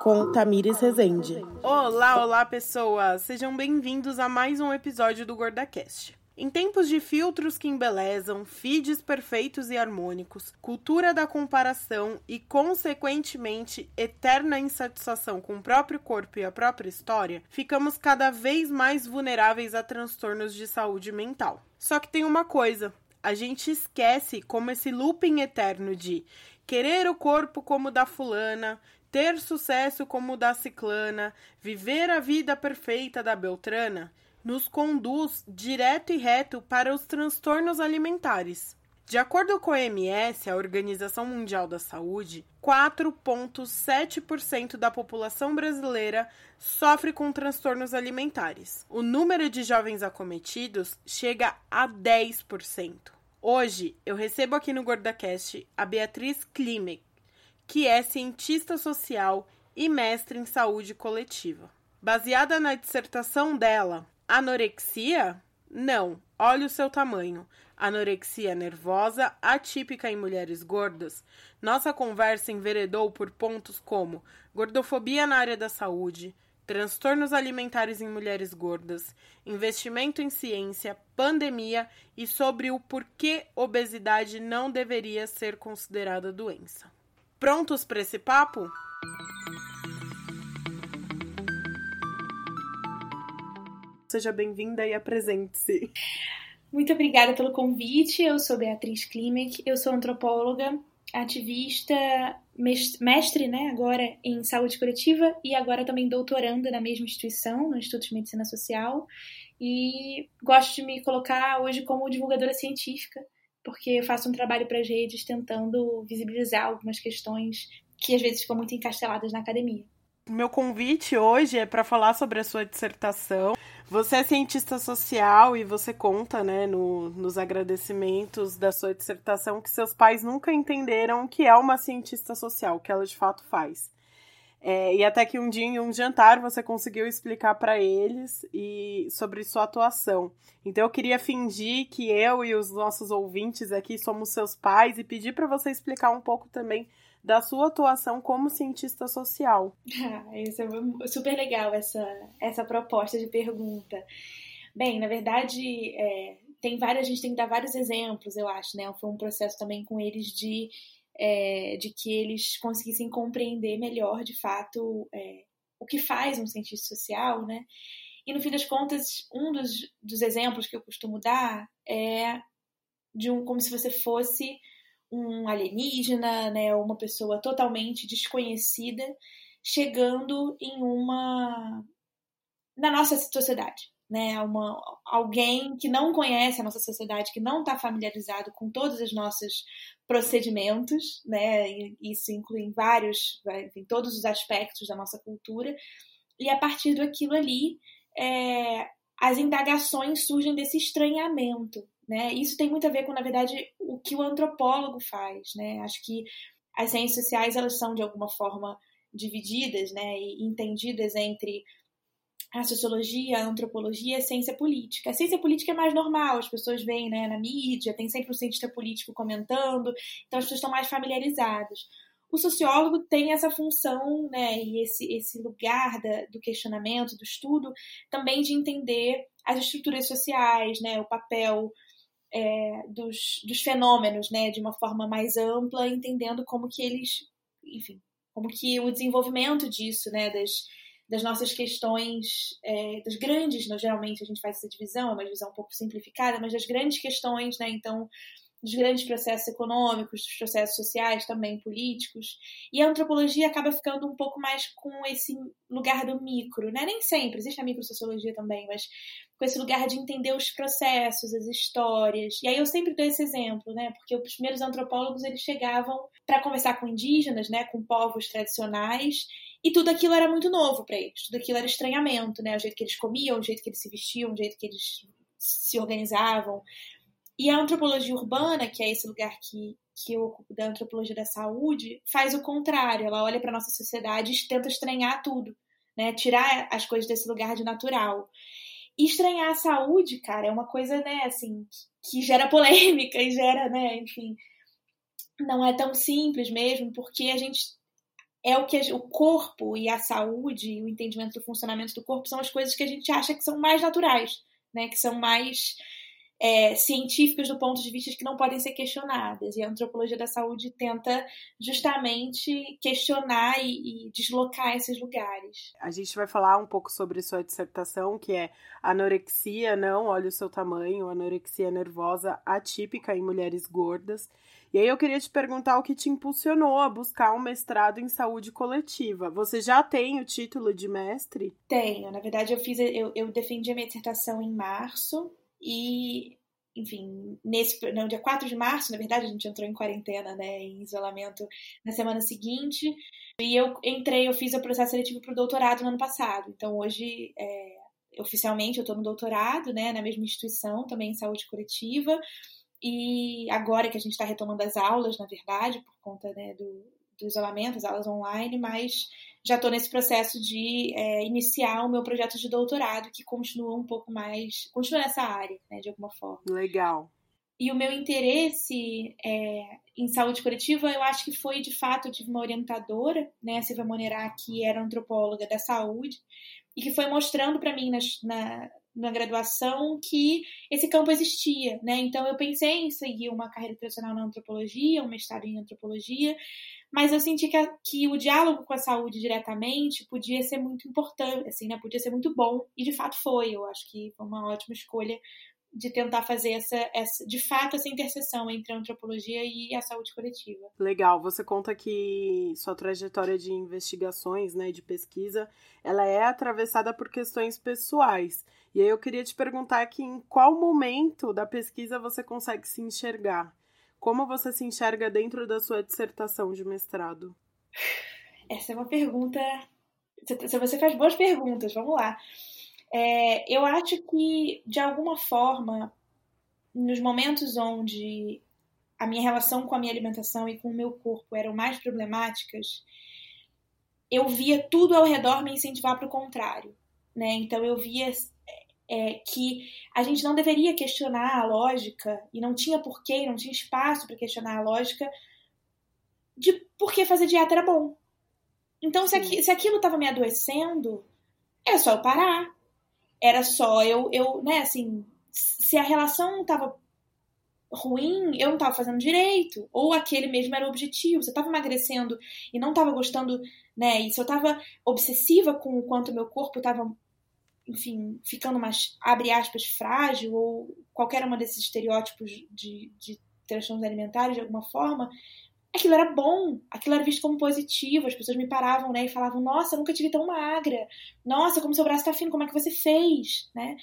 Com Tamires Rezende. Olá, olá pessoas! Sejam bem-vindos a mais um episódio do GordaCast. Em tempos de filtros que embelezam, feeds perfeitos e harmônicos, cultura da comparação e, consequentemente, eterna insatisfação com o próprio corpo e a própria história, ficamos cada vez mais vulneráveis a transtornos de saúde mental. Só que tem uma coisa: a gente esquece como esse looping eterno de querer o corpo como o da fulana, ter sucesso como o da ciclana, viver a vida perfeita da beltrana nos conduz direto e reto para os transtornos alimentares. De acordo com a OMS, a Organização Mundial da Saúde, 4,7% da população brasileira sofre com transtornos alimentares. O número de jovens acometidos chega a 10%. Hoje, eu recebo aqui no GordaCast a Beatriz Klimek, que é cientista social e mestre em saúde coletiva. Baseada na dissertação dela, Anorexia? Não. Olha o seu tamanho. Anorexia nervosa, atípica em mulheres gordas. Nossa conversa enveredou por pontos como gordofobia na área da saúde, transtornos alimentares em mulheres gordas, investimento em ciência, pandemia e sobre o porquê obesidade não deveria ser considerada doença. Prontos para esse papo? Seja bem-vinda e apresente-se. Muito obrigada pelo convite. Eu sou Beatriz Klimek, eu sou antropóloga, ativista, mestre, né, agora em saúde coletiva e agora também doutoranda na mesma instituição, no Instituto de Medicina Social. E gosto de me colocar hoje como divulgadora científica, porque faço um trabalho para as redes tentando visibilizar algumas questões que às vezes ficam muito encasteladas na academia. Meu convite hoje é para falar sobre a sua dissertação. Você é cientista social e você conta, né, no, nos agradecimentos da sua dissertação que seus pais nunca entenderam o que é uma cientista social, o que ela de fato faz. É, e até que um dia em um jantar você conseguiu explicar para eles e sobre sua atuação. Então eu queria fingir que eu e os nossos ouvintes aqui somos seus pais e pedir para você explicar um pouco também da sua atuação como cientista social. Ah, isso é super legal, essa, essa proposta de pergunta. Bem, na verdade, é, tem várias, a gente tem que dar vários exemplos, eu acho, né? Foi um processo também com eles de, é, de que eles conseguissem compreender melhor, de fato, é, o que faz um cientista social, né? E no fim das contas, um dos, dos exemplos que eu costumo dar é de um como se você fosse um alienígena, né, uma pessoa totalmente desconhecida chegando em uma na nossa sociedade, né, uma alguém que não conhece a nossa sociedade, que não está familiarizado com todos os nossos procedimentos, né, isso inclui vários, enfim, todos os aspectos da nossa cultura, e a partir daquilo ali, é, as indagações surgem desse estranhamento, né? Isso tem muito a ver com, na verdade, o que o antropólogo faz. Né? Acho que as ciências sociais elas são, de alguma forma, divididas né? e entendidas entre a sociologia, a antropologia e a ciência política. A ciência política é mais normal, as pessoas veem né, na mídia, tem sempre um cientista político comentando, então as pessoas estão mais familiarizadas. O sociólogo tem essa função né, e esse, esse lugar da, do questionamento, do estudo, também de entender as estruturas sociais, né, o papel é, dos, dos fenômenos, né, de uma forma mais ampla, entendendo como que eles, enfim, como que o desenvolvimento disso, né, das, das nossas questões, é, das grandes, né, geralmente a gente faz essa divisão, é uma divisão um pouco simplificada, mas das grandes questões, né, então dos grandes processos econômicos, dos processos sociais, também políticos. E a antropologia acaba ficando um pouco mais com esse lugar do micro, né? Nem sempre, existe a microsociologia também, mas com esse lugar de entender os processos, as histórias. E aí eu sempre dou esse exemplo, né? Porque os primeiros antropólogos eles chegavam para conversar com indígenas, né, com povos tradicionais, e tudo aquilo era muito novo para eles. Tudo aquilo era estranhamento, né? O jeito que eles comiam, o jeito que eles se vestiam, o jeito que eles se organizavam, e a antropologia urbana, que é esse lugar que, que eu ocupo da antropologia da saúde, faz o contrário. Ela olha para nossa sociedade e tenta estranhar tudo, né? tirar as coisas desse lugar de natural. estranhar a saúde, cara, é uma coisa, né, assim, que gera polêmica e gera, né, enfim, não é tão simples mesmo, porque a gente é o que a, o corpo e a saúde, o entendimento do funcionamento do corpo são as coisas que a gente acha que são mais naturais, né, que são mais é, científicas do ponto de vista que não podem ser questionadas. E a antropologia da saúde tenta justamente questionar e, e, deslocar esses lugares. A gente vai falar um pouco sobre sua dissertação, que é anorexia, não olha o seu tamanho, anorexia nervosa atípica em mulheres gordas. E aí eu queria te perguntar o que te impulsionou a buscar um mestrado em saúde coletiva. Você já tem o título de mestre? Tenho. Na verdade, eu fiz, eu, eu defendi a minha dissertação em março e, enfim, nesse no dia 4 de março, na verdade, a gente entrou em quarentena, né, em isolamento na semana seguinte. E eu entrei, eu fiz o processo seletivo para o doutorado no ano passado. Então, hoje, é, oficialmente, eu estou no doutorado, né, na mesma instituição, também em saúde coletiva. E agora que a gente está retomando as aulas, na verdade, por conta né, do, do isolamento, as aulas online, mas já estou nesse processo de é, iniciar o meu projeto de doutorado, que continua um pouco mais. continua nessa área, né, de alguma forma. Legal. E o meu interesse é, em saúde coletiva, eu acho que foi de fato, eu tive uma orientadora, né, a Silvia Monerá, que era antropóloga da saúde, e que foi mostrando para mim na, na, na, graduação que esse campo existia, né? Então eu pensei em seguir uma carreira tradicional na antropologia, um mestrado em antropologia, mas eu senti que, a, que o diálogo com a saúde diretamente podia ser muito importante, assim, né? Podia ser muito bom, e de fato foi. Eu acho que foi uma ótima escolha de tentar fazer essa, essa, de fato, essa interseção entre a antropologia e a saúde coletiva. Legal. Você conta que sua trajetória de investigações, né, de pesquisa, ela é atravessada por questões pessoais. E aí eu queria te perguntar aqui em qual momento da pesquisa você consegue se enxergar? Como você se enxerga dentro da sua dissertação de mestrado? Essa é uma pergunta. Se você faz boas perguntas, vamos lá. É, eu acho que, de alguma forma, nos momentos onde a minha relação com a minha alimentação e com o meu corpo eram mais problemáticas, eu via tudo ao redor me incentivar para o contrário. Né? Então eu via é, que a gente não deveria questionar a lógica, e não tinha porquê, não tinha espaço para questionar a lógica de por que fazer dieta era bom. Então, se, aqui, se aquilo estava me adoecendo, era só eu parar. Era só eu, eu né, assim, se a relação estava ruim, eu não estava fazendo direito. Ou aquele mesmo era o objetivo. Se eu estava emagrecendo e não estava gostando, né? E se eu estava obsessiva com o quanto meu corpo estava enfim, ficando mais, abre aspas, frágil, ou qualquer uma desses estereótipos de, de transtornos alimentares, de alguma forma, aquilo era bom, aquilo era visto como positivo, as pessoas me paravam, né, e falavam, nossa, nunca tive tão magra, nossa, como seu braço tá fino, como é que você fez, né?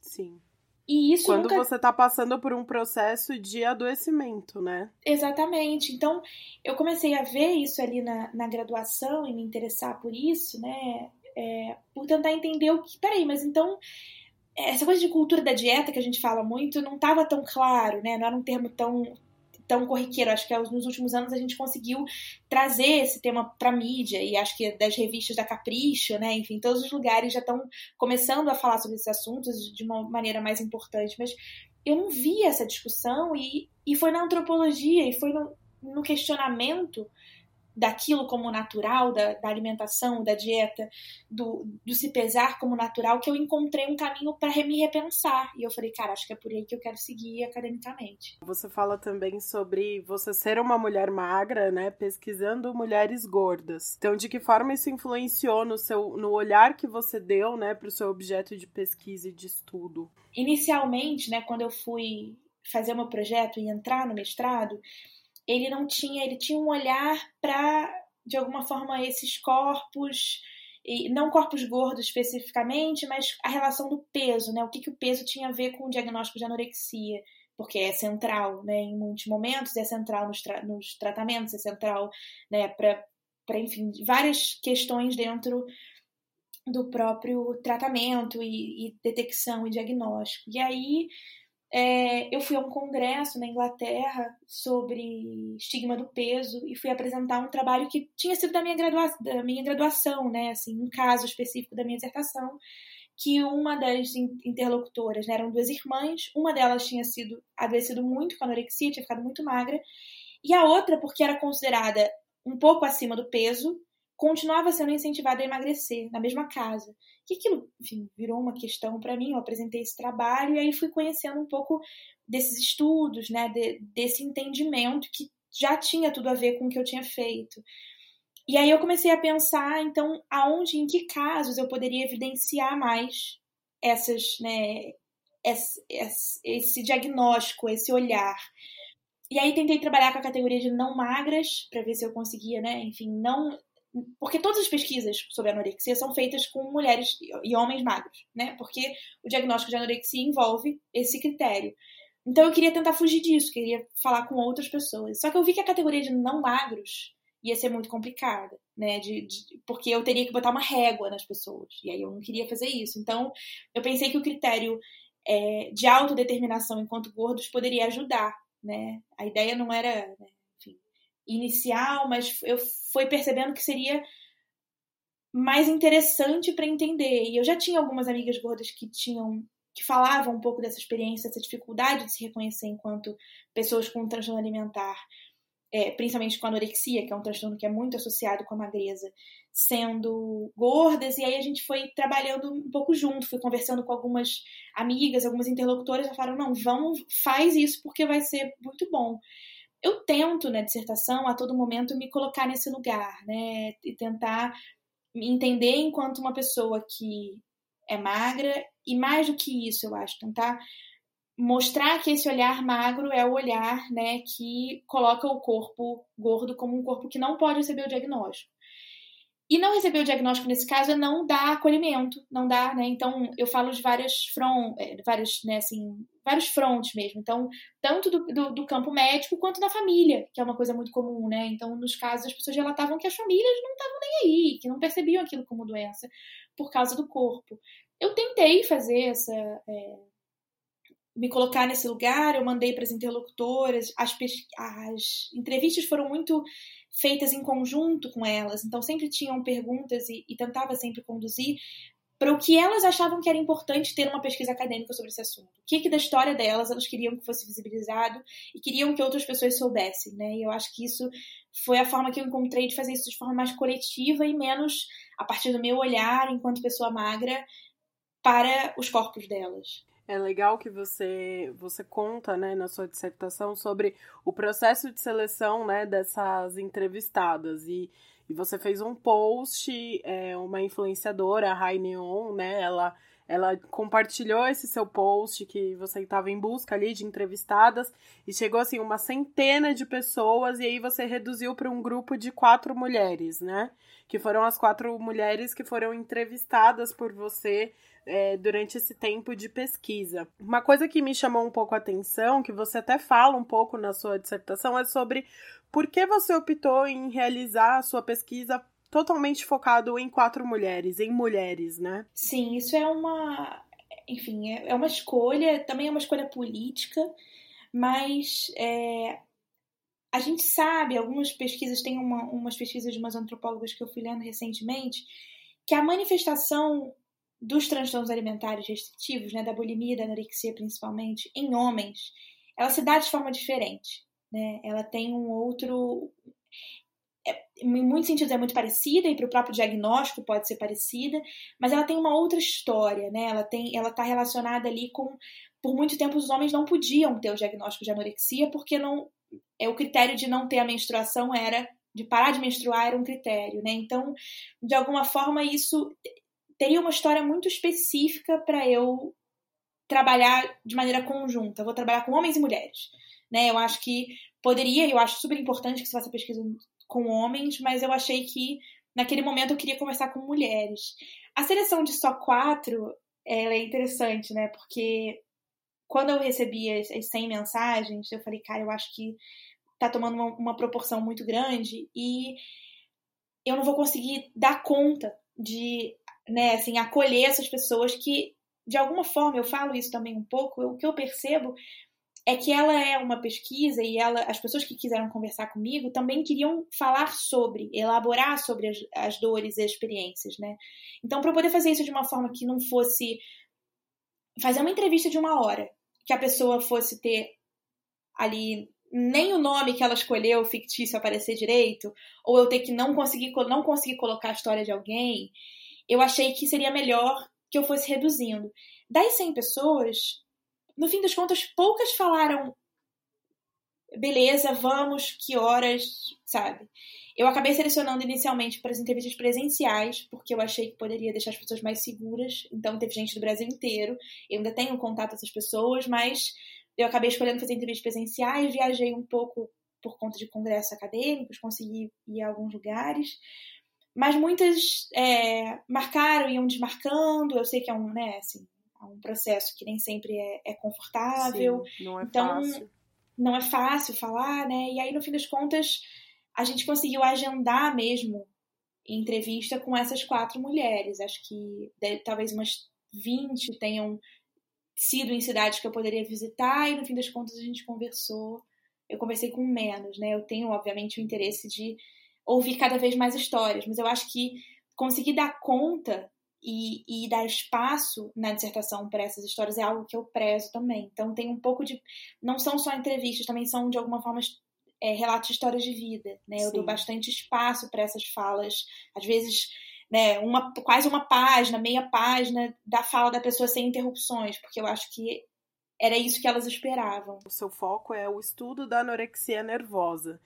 Sim. E isso Quando nunca... você tá passando por um processo de adoecimento, né? Exatamente. Então, eu comecei a ver isso ali na, na graduação e me interessar por isso, né? É, por tentar entender o que. Peraí, mas então. Essa coisa de cultura da dieta que a gente fala muito não estava tão claro, né? Não era um termo tão, tão corriqueiro. Acho que nos últimos anos a gente conseguiu trazer esse tema para mídia e acho que das revistas da Capricho, né? Enfim, todos os lugares já estão começando a falar sobre esses assuntos de uma maneira mais importante. Mas eu não vi essa discussão e, e foi na antropologia e foi no, no questionamento daquilo como natural, da, da alimentação, da dieta, do, do, se pesar como natural, que eu encontrei um caminho para me repensar. E eu falei, cara, acho que é por aí que eu quero seguir academicamente. Você fala também sobre você ser uma mulher magra, né? Pesquisando mulheres gordas. Então, de que forma isso influenciou no seu no olhar que você deu, né, para o seu objeto de pesquisa e de estudo? Inicialmente, né, quando eu fui fazer o meu projeto e entrar no mestrado, ele não tinha, ele tinha um olhar para, de alguma forma, esses corpos, e não corpos gordos especificamente, mas a relação do peso, né? O que, que o peso tinha a ver com o diagnóstico de anorexia, porque é central, né? Em muitos momentos é central nos, tra nos tratamentos, é central, né? Para, enfim, várias questões dentro do próprio tratamento e, e detecção e diagnóstico. E aí é, eu fui a um congresso na Inglaterra sobre estigma do peso e fui apresentar um trabalho que tinha sido da minha, gradua da minha graduação, né? Assim, um caso específico da minha dissertação. que uma das interlocutoras, né, eram duas irmãs, uma delas tinha sido adoecido muito com anorexia, tinha ficado muito magra, e a outra, porque era considerada um pouco acima do peso, continuava sendo incentivada a emagrecer na mesma casa. Que aquilo, enfim, virou uma questão para mim. Eu apresentei esse trabalho e aí fui conhecendo um pouco desses estudos, né, de, desse entendimento que já tinha tudo a ver com o que eu tinha feito. E aí eu comecei a pensar, então, aonde, em que casos eu poderia evidenciar mais essas, né, esse, esse, esse diagnóstico, esse olhar. E aí tentei trabalhar com a categoria de não magras, para ver se eu conseguia, né, enfim, não porque todas as pesquisas sobre anorexia são feitas com mulheres e homens magros, né? Porque o diagnóstico de anorexia envolve esse critério. Então eu queria tentar fugir disso, queria falar com outras pessoas. Só que eu vi que a categoria de não magros ia ser muito complicada, né? De, de, porque eu teria que botar uma régua nas pessoas. E aí eu não queria fazer isso. Então eu pensei que o critério é, de autodeterminação enquanto gordos poderia ajudar, né? A ideia não era né, inicial, mas eu fui percebendo que seria mais interessante para entender. E eu já tinha algumas amigas gordas que tinham que falavam um pouco dessa experiência, dessa dificuldade de se reconhecer enquanto pessoas com um transtorno alimentar é, principalmente com anorexia, que é um transtorno que é muito associado com a magreza, sendo gordas, e aí a gente foi trabalhando um pouco junto, fui conversando com algumas amigas, algumas interlocutoras, e falaram, não, vamos, faz isso porque vai ser muito bom. Eu tento, na dissertação, a todo momento, me colocar nesse lugar, né, e tentar me entender enquanto uma pessoa que é magra, e mais do que isso, eu acho, tentar mostrar que esse olhar magro é o olhar né, que coloca o corpo gordo como um corpo que não pode receber o diagnóstico. E não receber o diagnóstico nesse caso é não dar acolhimento, não dá, né? Então eu falo de várias front, é, vários, né, assim, vários frontes mesmo. Então, tanto do, do, do, campo médico quanto da família, que é uma coisa muito comum, né? Então, nos casos, as pessoas relatavam que as famílias não estavam nem aí, que não percebiam aquilo como doença por causa do corpo. Eu tentei fazer essa, é, me colocar nesse lugar, eu mandei para as interlocutoras, as, as, entrevistas foram muito feitas em conjunto com elas, então sempre tinham perguntas e, e tentava sempre conduzir para o que elas achavam que era importante ter uma pesquisa acadêmica sobre esse assunto. O que, que da história delas elas queriam que fosse visibilizado e queriam que outras pessoas soubessem, né? E eu acho que isso foi a forma que eu encontrei de fazer isso de forma mais coletiva e menos a partir do meu olhar enquanto pessoa magra para os corpos delas. É legal que você você conta, né, na sua dissertação sobre o processo de seleção, né, dessas entrevistadas. E, e você fez um post, é, uma influenciadora, a Rai Neon, né, ela ela compartilhou esse seu post que você estava em busca ali de entrevistadas e chegou assim uma centena de pessoas e aí você reduziu para um grupo de quatro mulheres, né? Que foram as quatro mulheres que foram entrevistadas por você é, durante esse tempo de pesquisa. Uma coisa que me chamou um pouco a atenção, que você até fala um pouco na sua dissertação, é sobre por que você optou em realizar a sua pesquisa totalmente focado em quatro mulheres, em mulheres, né? Sim, isso é uma. Enfim, é, é uma escolha, também é uma escolha política, mas é, a gente sabe, algumas pesquisas, tem uma, umas pesquisas de umas antropólogas que eu fui lendo recentemente, que a manifestação dos transtornos alimentares restritivos, né, da bulimia e da anorexia principalmente, em homens, ela se dá de forma diferente. Né? Ela tem um outro. É, em muitos sentidos é muito parecida, e para o próprio diagnóstico pode ser parecida, mas ela tem uma outra história. Né? Ela tem, ela está relacionada ali com. Por muito tempo, os homens não podiam ter o diagnóstico de anorexia, porque não é o critério de não ter a menstruação era de parar de menstruar era um critério, né? Então, de alguma forma, isso teria uma história muito específica para eu trabalhar de maneira conjunta. Eu vou trabalhar com homens e mulheres. Né? Eu acho que poderia, eu acho super importante que se faça pesquisa com homens, mas eu achei que naquele momento eu queria conversar com mulheres. A seleção de só quatro ela é interessante, né? Porque quando eu recebi as, as 100 mensagens, eu falei, cara, eu acho que tá tomando uma, uma proporção muito grande e eu não vou conseguir dar conta de né, assim, acolher essas pessoas que, de alguma forma, eu falo isso também um pouco, o que eu percebo é que ela é uma pesquisa e ela, as pessoas que quiseram conversar comigo também queriam falar sobre, elaborar sobre as, as dores e as experiências, né? Então, para eu poder fazer isso de uma forma que não fosse fazer uma entrevista de uma hora, que a pessoa fosse ter ali nem o nome que ela escolheu fictício aparecer direito, ou eu ter que não conseguir não conseguir colocar a história de alguém, eu achei que seria melhor que eu fosse reduzindo. Das 100 pessoas, no fim das contas, poucas falaram beleza, vamos, que horas, sabe? Eu acabei selecionando inicialmente para as entrevistas presenciais, porque eu achei que poderia deixar as pessoas mais seguras. Então, teve gente do Brasil inteiro. Eu ainda tenho contato com essas pessoas, mas eu acabei escolhendo fazer entrevistas presenciais. Viajei um pouco por conta de congressos acadêmicos, consegui ir a alguns lugares. Mas muitas é, marcaram, iam desmarcando. Eu sei que é um, né, assim, é um processo que nem sempre é, é confortável. Sim, não é então, fácil. não é fácil falar, né? E aí, no fim das contas, a gente conseguiu agendar mesmo entrevista com essas quatro mulheres. Acho que deve, talvez umas 20 tenham sido em cidades que eu poderia visitar, e no fim das contas a gente conversou. Eu conversei com menos, né? Eu tenho, obviamente, o interesse de ouvir cada vez mais histórias, mas eu acho que conseguir dar conta e, e dar espaço na dissertação para essas histórias é algo que eu prezo também. Então tem um pouco de. Não são só entrevistas, também são de alguma forma é, relatos de histórias de vida. Né? Eu Sim. dou bastante espaço para essas falas. Às vezes, né, uma, quase uma página, meia página da fala da pessoa sem interrupções, porque eu acho que era isso que elas esperavam. O seu foco é o estudo da anorexia nervosa.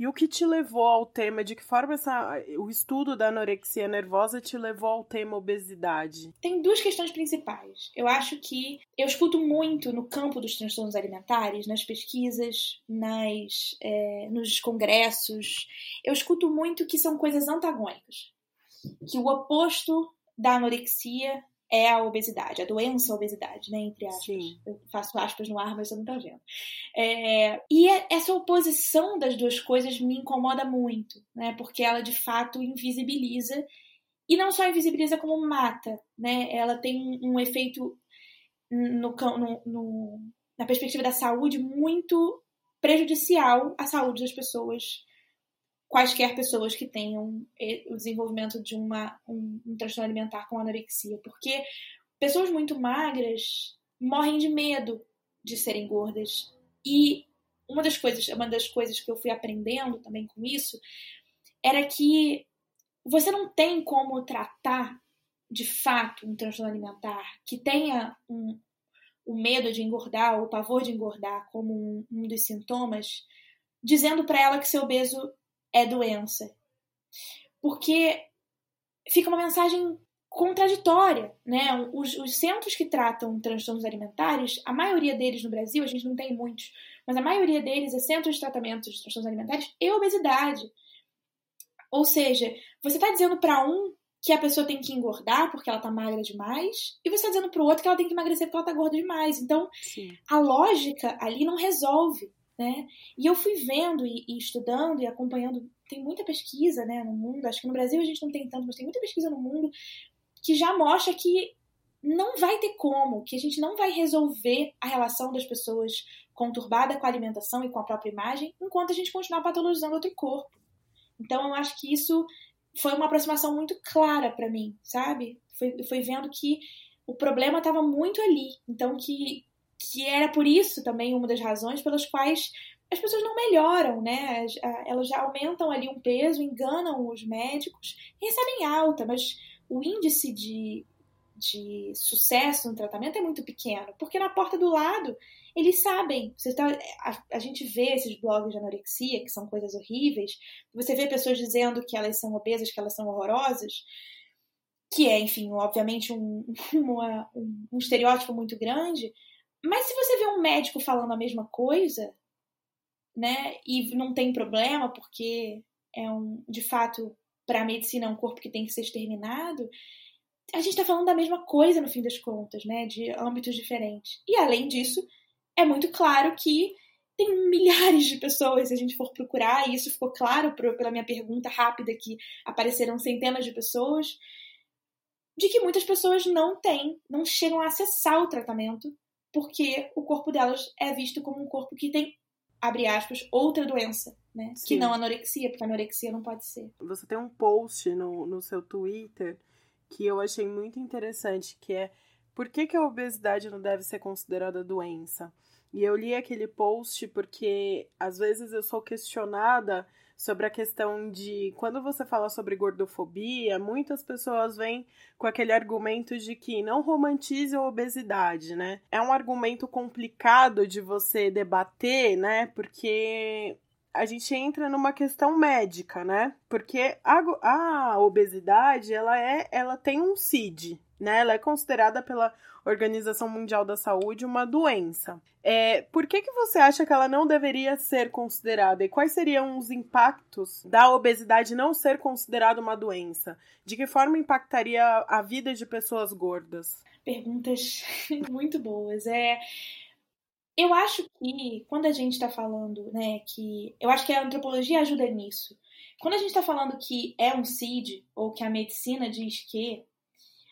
E o que te levou ao tema? De que forma essa, o estudo da anorexia nervosa te levou ao tema obesidade? Tem duas questões principais. Eu acho que eu escuto muito no campo dos transtornos alimentares, nas pesquisas, nas, é, nos congressos. Eu escuto muito que são coisas antagônicas. Que o oposto da anorexia é a obesidade, a doença a obesidade, né? Entre aspas. Sim. Eu faço aspas no ar, mas você não tá vendo. É, e é, essa oposição das duas coisas me incomoda muito, né? Porque ela de fato invisibiliza e não só invisibiliza como mata, né? Ela tem um, um efeito no, no, no, na perspectiva da saúde muito prejudicial à saúde das pessoas quaisquer pessoas que tenham eh, o desenvolvimento de uma, um, um transtorno alimentar com anorexia, porque pessoas muito magras morrem de medo de serem gordas. E uma das coisas, uma das coisas que eu fui aprendendo também com isso era que você não tem como tratar de fato um transtorno alimentar que tenha um, o medo de engordar ou o pavor de engordar como um, um dos sintomas, dizendo para ela que ser obeso é doença. Porque fica uma mensagem contraditória, né? Os, os, centros que tratam transtornos alimentares, a maioria deles no Brasil, a gente não tem muitos, mas a maioria deles é centros de tratamento de transtornos alimentares e obesidade. Ou seja, você está dizendo para um que a pessoa tem que engordar porque ela está magra demais, e você está dizendo para o outro que ela tem que emagrecer porque ela está gorda demais. Então, Sim. a lógica ali não resolve. Né? E eu fui vendo e, e, estudando e acompanhando, tem muita pesquisa né, no mundo, acho que no Brasil a gente não tem tanto, mas tem muita pesquisa no mundo que já mostra que não vai ter como, que a gente não vai resolver a relação das pessoas conturbada com a alimentação e com a própria imagem enquanto a gente continuar patologizando outro corpo. Então eu acho que isso foi uma aproximação muito clara para mim, sabe? Foi, foi vendo que o problema estava muito ali, então que que era por isso também uma das razões pelas quais as pessoas não melhoram, né? Elas já aumentam ali um peso, enganam os médicos, recebem alta, mas o índice de, de sucesso no tratamento é muito pequeno, porque na porta do lado eles sabem. Você tá, a, a, gente vê esses blogs de anorexia, que são coisas horríveis, você vê pessoas dizendo que elas são obesas, que elas são horrorosas, que é, enfim, obviamente um, uma, um, um estereótipo muito grande, mas se você vê um médico falando a mesma coisa, né, e não tem problema, porque é um, de fato, para a medicina é um corpo que tem que ser exterminado, a gente está falando da mesma coisa no fim das contas, né, de âmbitos diferentes. E além disso, é muito claro que tem milhares de pessoas, se a gente for procurar, e isso ficou claro pela minha pergunta rápida que apareceram centenas de pessoas, de que muitas pessoas não têm, não chegam a acessar o tratamento porque o corpo delas é visto como um corpo que tem, abre aspas, outra doença, né? Sim. Que não anorexia, porque anorexia não pode ser. Você tem um post no, no seu Twitter que eu achei muito interessante, que é por que, que a obesidade não deve ser considerada doença? E eu li aquele post porque às vezes eu sou questionada sobre a questão de quando você fala sobre gordofobia, muitas pessoas vêm com aquele argumento de que não romantize a obesidade, né? É um argumento complicado de você debater, né? Porque a gente entra numa questão médica, né? Porque a, a obesidade, ela é, ela tem um CID, né? Ela é considerada pela Organização Mundial da Saúde uma doença. É, por que, que você acha que ela não deveria ser considerada? E quais seriam os impactos da obesidade não ser considerada uma doença? De que forma impactaria a vida de pessoas gordas? Perguntas muito boas. É, eu acho que quando a gente está falando, né, que eu acho que a antropologia ajuda nisso. Quando a gente está falando que é um CID ou que a medicina diz que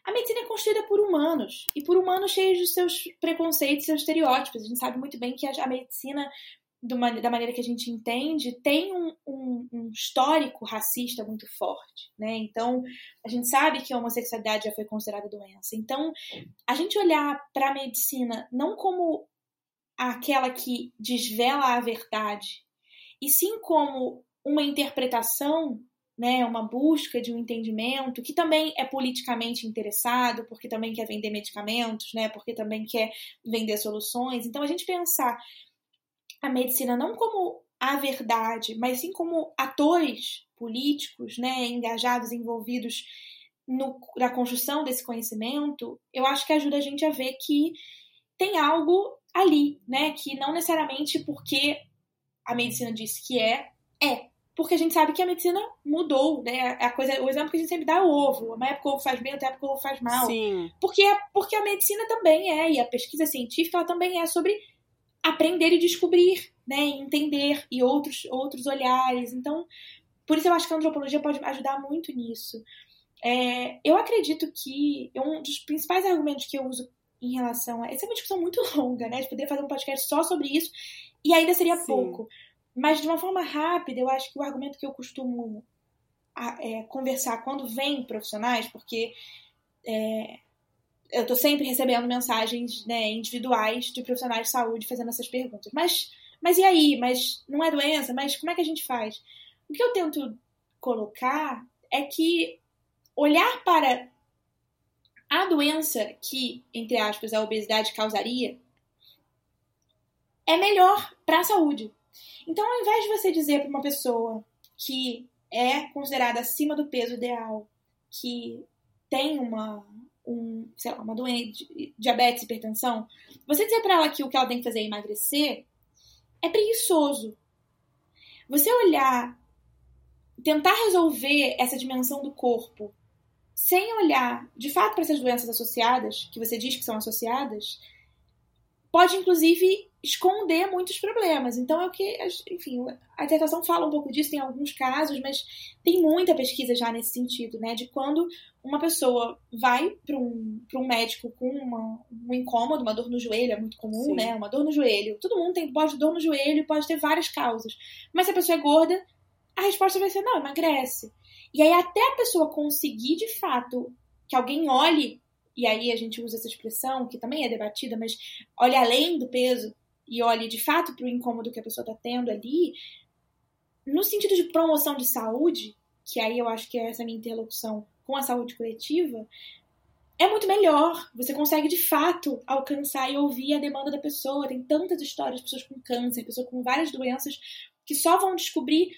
a medicina é construída por humanos e por humanos cheios de seus preconceitos, seus estereótipos. A gente sabe muito bem que a, medicina, da maneira que a gente entende, tem um, um, um, histórico racista muito forte, né? Então, a gente sabe que a homossexualidade já foi considerada doença. Então, a gente olhar para a medicina não como aquela que desvela a verdade, e sim como uma interpretação né, uma busca de um entendimento, que também é politicamente interessado, porque também quer vender medicamentos, né, porque também quer vender soluções. Então, a gente pensar a medicina não como a verdade, mas sim como atores políticos, né, engajados, envolvidos no, na construção desse conhecimento, eu acho que ajuda a gente a ver que tem algo ali, né, que não necessariamente porque a medicina diz que é, é porque a gente sabe que a medicina mudou, né? A coisa, o exemplo que a gente sempre dá é o ovo. Uma época o ovo faz bem, outra época o ovo faz mal. Sim. Porque, porque a medicina também é, e a pesquisa científica ela também é sobre aprender e descobrir, né? Entender e outros, outros olhares. Então, por isso eu acho que a antropologia pode ajudar muito nisso. É, eu acredito que um dos principais argumentos que eu uso em relação a. Essa é uma discussão muito longa, né? De poder fazer um podcast só sobre isso, e ainda seria Sim. pouco. Mas de uma forma rápida, eu acho que o argumento que eu costumo é, conversar quando vem profissionais, porque é, eu estou sempre recebendo mensagens né, individuais de profissionais de saúde fazendo essas perguntas. Mas, mas e aí? Mas não é doença? Mas como é que a gente faz? O que eu tento colocar é que olhar para a doença que, entre aspas, a obesidade causaria é melhor para a saúde. Então, ao invés de você dizer para uma pessoa que é considerada acima do peso ideal, que tem uma, um, sei lá, uma doença, diabetes, hipertensão, você dizer para ela que o que ela tem que fazer é emagrecer, é preguiçoso. Você olhar, tentar resolver essa dimensão do corpo sem olhar de fato para essas doenças associadas, que você diz que são associadas, pode inclusive esconder muitos problemas. Então é o que, enfim, a dissertação fala um pouco disso em alguns casos, mas tem muita pesquisa já nesse sentido, né? De quando uma pessoa vai para um, um médico com uma, um incômodo, uma dor no joelho, é muito comum, Sim. né? Uma dor no joelho. Todo mundo tem pode dor no joelho, pode ter várias causas. Mas se a pessoa é gorda, a resposta vai ser não, emagrece. E aí até a pessoa conseguir de fato que alguém olhe e aí a gente usa essa expressão, que também é debatida, mas olhe além do peso e olhe de fato para o incômodo que a pessoa está tendo ali, no sentido de promoção de saúde, que aí eu acho que é essa minha interlocução com a saúde coletiva, é muito melhor. Você consegue de fato alcançar e ouvir a demanda da pessoa. Tem tantas histórias, pessoas com câncer, pessoas com várias doenças que só vão descobrir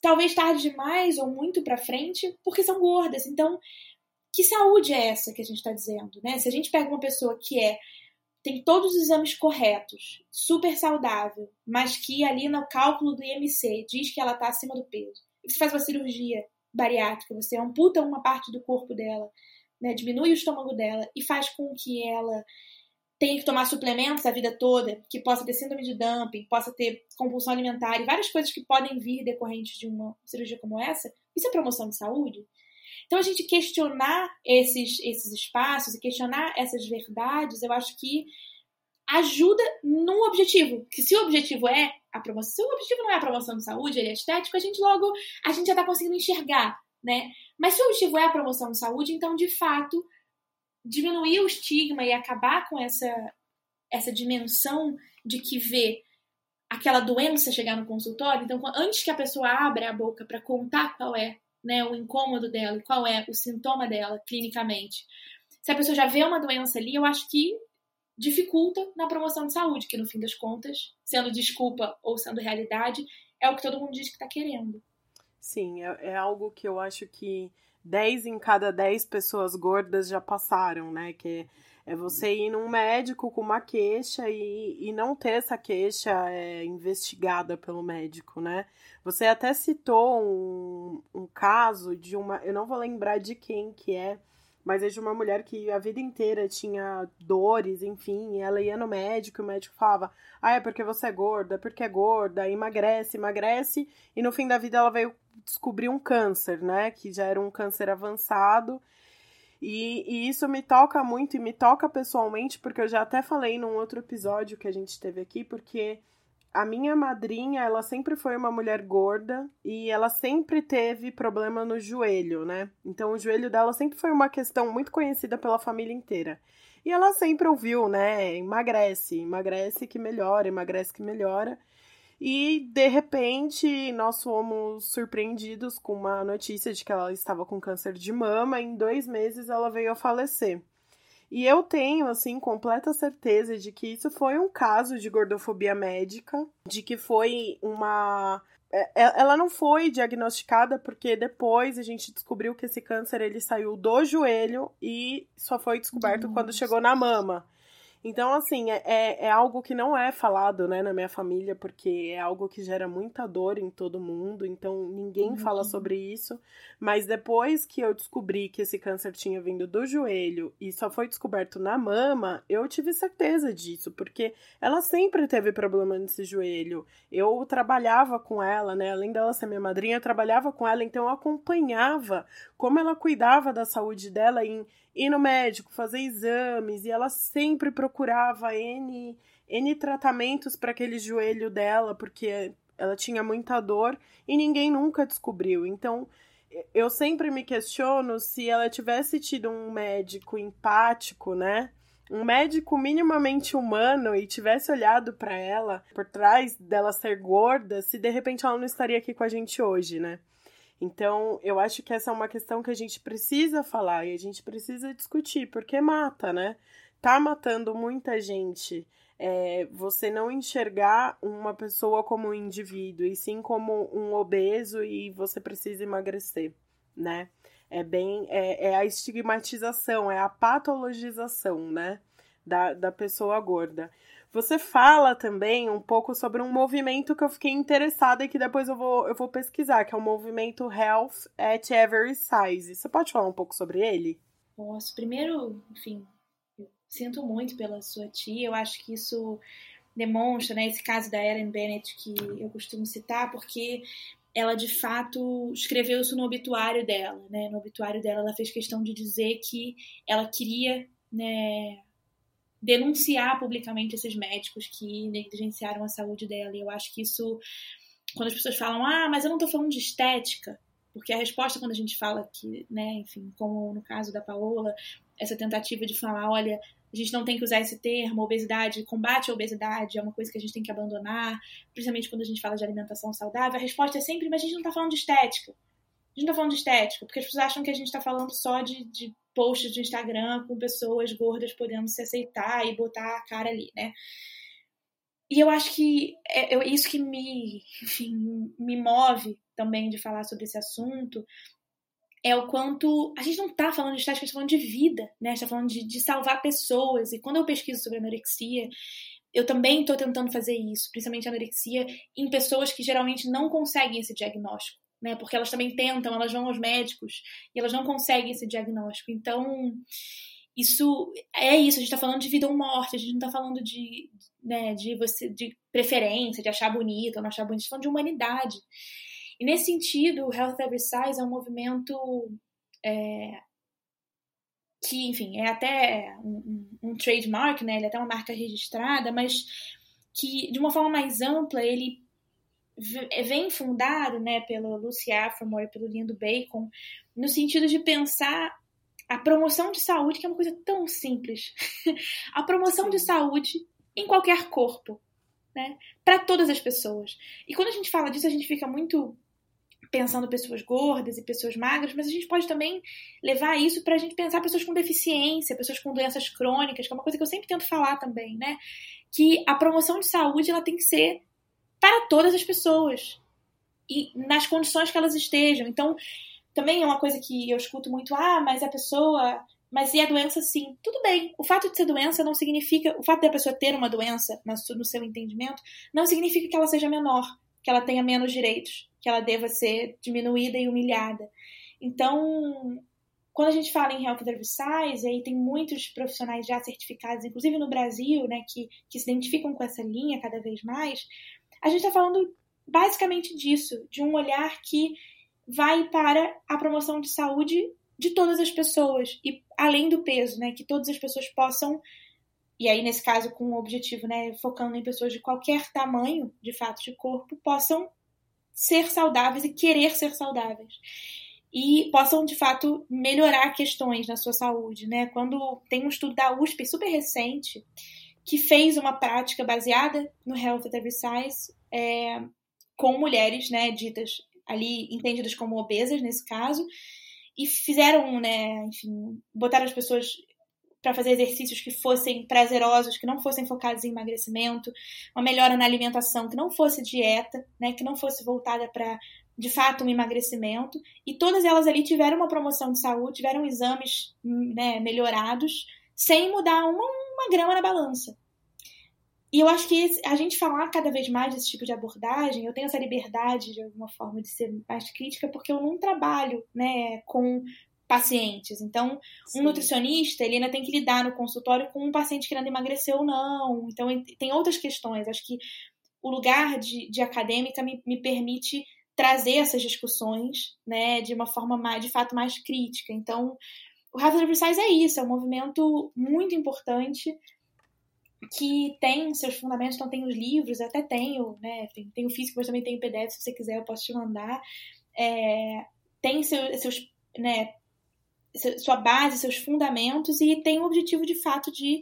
talvez tarde demais ou muito para frente porque são gordas. Então, que saúde é essa que a gente está dizendo, né? Se a gente pega uma pessoa que é tem todos os exames corretos, super saudável, mas que ali no cálculo do IMC diz que ela está acima do peso, você faz uma cirurgia bariátrica, você amputa uma parte do corpo dela, né, diminui o estômago dela e faz com que ela tenha que tomar suplementos a vida toda, que possa ter síndrome de dumping, possa ter compulsão alimentar e várias coisas que podem vir decorrentes de uma cirurgia como essa, isso é promoção de saúde? Então, a gente questionar esses, esses espaços e questionar essas verdades, eu acho que ajuda no objetivo. Que se o objetivo é a promoção, se o objetivo não é a promoção de saúde, ele é estético, a gente logo a gente já está conseguindo enxergar, né? Mas se o objetivo é a promoção de saúde, então de fato diminuir o estigma e acabar com essa essa dimensão de que vê aquela doença chegar no consultório. Então, antes que a pessoa abra a boca para contar qual é né, o incômodo dela e qual é o sintoma dela clinicamente, se a pessoa já vê uma doença ali, eu acho que dificulta na promoção de saúde, que no fim das contas, sendo desculpa ou sendo realidade, é o que todo mundo diz que está querendo. Sim, é, é, algo que eu acho que 10 em cada 10 pessoas gordas já passaram, né? Que é você ir num médico com uma queixa e, e não ter essa queixa é, investigada pelo médico, né? Você até citou um, um caso de uma. Eu não vou lembrar de quem que é, mas é de uma mulher que a vida inteira tinha dores, enfim, e ela ia no médico e o médico falava: Ah, é porque você é gorda, é porque é gorda, emagrece, emagrece, e no fim da vida ela veio descobrir um câncer, né? Que já era um câncer avançado. E, e, isso me toca muito e me toca pessoalmente, porque eu já até falei num outro episódio que a gente teve aqui, porque a minha madrinha, ela sempre foi uma mulher gorda e ela sempre teve problema no joelho, né? Então o joelho dela sempre foi uma questão muito conhecida pela família inteira. E ela sempre ouviu, né? Emagrece, emagrece que melhora, emagrece que melhora. E de repente nós fomos surpreendidos com uma notícia de que ela estava com câncer de mama. E em dois meses ela veio a falecer. E eu tenho, assim, completa certeza de que isso foi um caso de gordofobia médica, de que foi uma. É, é, ela não foi diagnosticada porque depois a gente descobriu que esse câncer ele saiu do joelho e só foi descoberto Nossa. quando chegou na mama. Então, assim, é, é, é, algo que não é falado, né, na minha família, porque é algo que gera muita dor em todo mundo, então ninguém uhum. fala sobre isso. Mas depois que eu descobri que esse câncer tinha vindo do joelho e só foi descoberto na mama, eu tive certeza disso, porque ela sempre teve problema nesse joelho. Eu trabalhava com ela, né, além dela ser minha madrinha, eu trabalhava com ela, então eu acompanhava como ela cuidava da saúde dela em ir no médico, fazer exames, e ela sempre procurava N, N tratamentos para aquele joelho dela, porque ela tinha muita dor e ninguém nunca descobriu. Então, eu sempre me questiono se ela tivesse tido um médico empático, né? Um médico minimamente humano e tivesse olhado para ela por trás dela ser gorda, se de repente ela não estaria aqui com a gente hoje, né? Então, eu acho que essa é uma questão que a gente precisa falar e a gente precisa discutir, porque mata, né? Tá matando muita gente. É, você não enxergar uma pessoa como um indivíduo, e sim como um obeso e você precisa emagrecer, né? É bem. É, é a estigmatização, é a patologização, né? Da, da pessoa gorda. Você fala também um pouco sobre um movimento que eu fiquei interessada e que depois eu vou, eu vou pesquisar, que é o movimento Health at Every Size. Você pode falar um pouco sobre ele? Posso. Primeiro, enfim, sinto muito pela sua tia. Eu acho que isso demonstra, né, esse caso da Ellen Bennett que eu costumo citar, porque ela de fato escreveu isso no obituário dela, né? No obituário dela, ela fez questão de dizer que ela queria, né, denunciar publicamente esses médicos que negligenciaram a saúde dela. E eu acho que isso, quando as pessoas falam, ah, mas eu não estou falando de estética, porque a resposta quando a gente fala que, né, enfim, como no caso da Paola, essa tentativa de falar, olha, a gente não tem que usar esse termo, obesidade, combate à obesidade é uma coisa que a gente tem que abandonar, principalmente quando a gente fala de alimentação saudável, a resposta é sempre, mas a gente não está falando de estética. Gente não está falando de estética, porque as pessoas acham que a gente está falando só de, de posts de Instagram com pessoas gordas podendo se aceitar e botar a cara ali, né? E eu acho que é, isso que me, enfim, me move também de falar sobre esse assunto é o quanto a gente não está falando de estética, a gente tá falando de vida, né? A gente tá falando de, de salvar pessoas. E quando eu pesquiso sobre anorexia, eu também estou tentando fazer isso, principalmente anorexia, em pessoas que geralmente não conseguem esse diagnóstico né? Porque elas também tentam, elas vão aos médicos e elas não conseguem esse diagnóstico. Então, isso é isso, a gente está falando de vida ou morte, a gente não está falando de, né, de você de preferência, de achar bonito ou não achar bonito, a gente tá falando de humanidade. E nesse sentido, o Health Every Size é um movimento é, que, enfim, é até um, um, um trademark, né? Ele é até uma marca registrada, mas que de uma forma mais ampla ele vem fundado, né, pelo Lucy Aframore e pelo Lindo Bacon, no sentido de pensar a promoção de saúde, que é uma coisa tão simples. a promoção Sim. de saúde em qualquer corpo, né? Para todas as pessoas. E quando a gente fala disso, a gente fica muito pensando pessoas gordas e pessoas magras, mas a gente pode também levar isso para a gente pensar pessoas com deficiência, pessoas com doenças crônicas, que é uma coisa que eu sempre tento falar também, né? Que a promoção de saúde ela tem que ser para todas as pessoas e nas condições que elas estejam. Então, também é uma coisa que eu escuto muito, ah, mas a pessoa mas e a doença, sim. Tudo bem. O fato de ser doença não significa. O fato da pessoa ter uma doença, no seu entendimento, não significa que ela seja menor, que ela tenha menos direitos que ela deva ser diminuída e humilhada. Então, quando a gente fala em health services, aí tem muitos profissionais já certificados, inclusive no Brasil, né, que, que se identificam com essa linha cada vez mais, a gente está falando basicamente disso, de um olhar que vai para a promoção de saúde de todas as pessoas e além do peso, né, que todas as pessoas possam e aí nesse caso com o objetivo, né, focando em pessoas de qualquer tamanho, de fato, de corpo, possam ser saudáveis e querer ser saudáveis. E possam, de fato, melhorar questões na sua saúde, né? Quando tem um estudo da USP super recente que fez uma prática baseada no Health at Every Size é, com mulheres, né, ditas ali entendidas como obesas nesse caso, e fizeram, né, enfim, botaram as pessoas para fazer exercícios que fossem prazerosos, que não fossem focados em emagrecimento, uma melhora na alimentação, que não fosse dieta, né, que não fosse voltada para de fato um emagrecimento, e todas elas ali tiveram uma promoção de saúde, tiveram exames né, melhorados, sem mudar uma, uma grama na balança. E eu acho que a gente falar cada vez mais desse tipo de abordagem, eu tenho essa liberdade de alguma forma de ser mais crítica, porque eu não trabalho né, com pacientes. Então, Sim. um nutricionista, ele ainda tem que lidar no consultório com um paciente querendo emagrecer ou não. Então, tem outras questões. Acho que o lugar de, de acadêmica me, me permite trazer essas discussões, né, de uma forma mais, de fato, mais crítica. Então, o Harvard Precise é isso, é um movimento muito importante que tem seus fundamentos, então tem os livros, até tenho, né, tem, tem o físico, mas também tem o PDF, se você quiser eu posso te mandar. É, tem seu, seus, né, sua base, seus fundamentos e tem o objetivo de fato de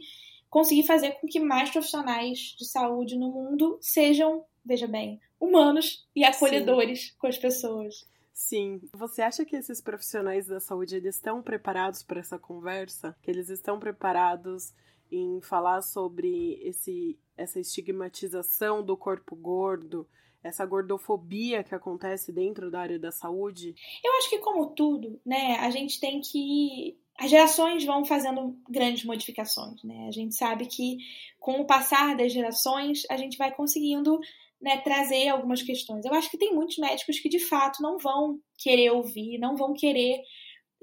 conseguir fazer com que mais profissionais de saúde no mundo sejam, veja bem, humanos e acolhedores Sim. com as pessoas. Sim. Você acha que esses profissionais da saúde eles estão preparados para essa conversa? Que eles estão preparados em falar sobre esse essa estigmatização do corpo gordo, essa gordofobia que acontece dentro da área da saúde? Eu acho que, como tudo, né, a gente tem que. As gerações vão fazendo grandes modificações, né? A gente sabe que, com o passar das gerações, a gente vai conseguindo né, trazer algumas questões. Eu acho que tem muitos médicos que, de fato, não vão querer ouvir, não vão querer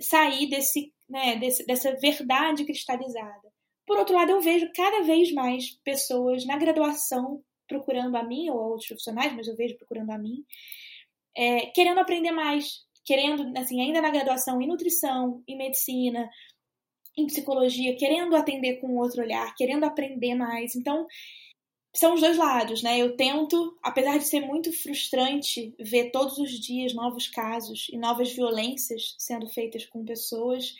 sair desse, né, desse, dessa verdade cristalizada. Por outro lado, eu vejo cada vez mais pessoas na graduação procurando a mim, ou a outros profissionais, mas eu vejo procurando a mim, é, querendo aprender mais, querendo, assim, ainda na graduação em nutrição, em medicina, em psicologia, querendo atender com outro olhar, querendo aprender mais. Então, são os dois lados, né? Eu tento, apesar de ser muito frustrante ver todos os dias novos casos e novas violências sendo feitas com pessoas,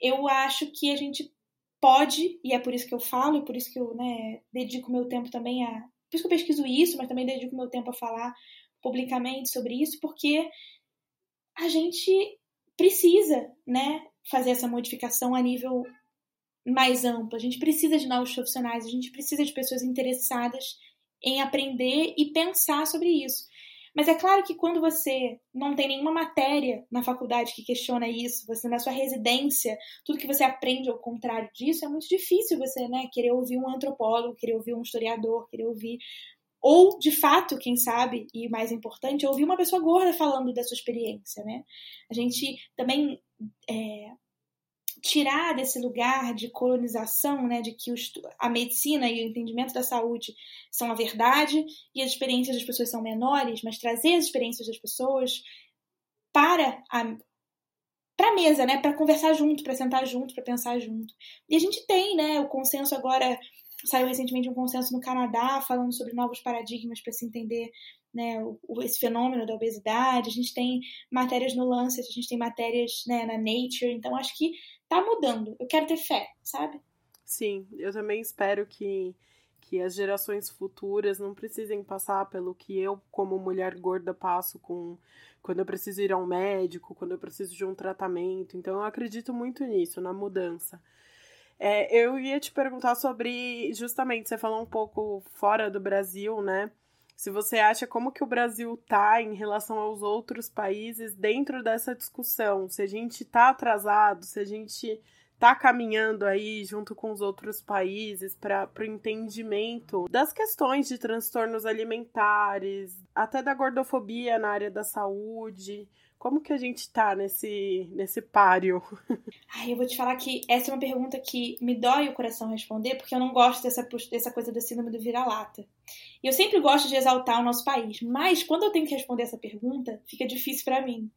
eu acho que a gente pode, e é por isso que eu falo, e por isso que eu né, dedico meu tempo também a por isso que eu pesquiso isso, mas também dedico meu tempo a falar publicamente sobre isso, porque a gente precisa, né, fazer essa modificação a nível mais amplo. A gente precisa de novos profissionais, a gente precisa de pessoas interessadas em aprender e pensar sobre isso. Mas é claro que quando você não tem nenhuma matéria na faculdade que questiona isso, você na sua residência, tudo que você aprende ao contrário disso, é muito difícil você, né, querer ouvir um antropólogo, querer ouvir um historiador, querer ouvir ou de fato, quem sabe, e mais importante, ouvir uma pessoa gorda falando da sua experiência, né? A gente também é, tirar desse lugar de colonização, né, de que a medicina e o entendimento da saúde são a verdade e as experiências das pessoas são menores, mas trazer as experiências das pessoas para a, para mesa, né, para conversar junto, para sentar junto, para pensar junto. E a gente tem, né, o consenso agora saiu recentemente um consenso no Canadá falando sobre novos paradigmas para se entender né, o, esse fenômeno da obesidade. A gente tem matérias no Lancet, a gente tem matérias né, na Nature. Então acho que tá mudando. Eu quero ter fé, sabe? Sim, eu também espero que que as gerações futuras não precisem passar pelo que eu, como mulher gorda, passo com quando eu preciso ir a um médico, quando eu preciso de um tratamento. Então eu acredito muito nisso, na mudança. É, eu ia te perguntar sobre, justamente, você falou um pouco fora do Brasil, né? Se você acha como que o Brasil tá em relação aos outros países dentro dessa discussão, se a gente tá atrasado, se a gente tá caminhando aí junto com os outros países para o entendimento das questões de transtornos alimentares, até da gordofobia na área da saúde. Como que a gente tá nesse, nesse páreo? Ai, eu vou te falar que essa é uma pergunta que me dói o coração responder, porque eu não gosto dessa, dessa coisa da síndrome do vira-lata. E eu sempre gosto de exaltar o nosso país, mas quando eu tenho que responder essa pergunta, fica difícil para mim.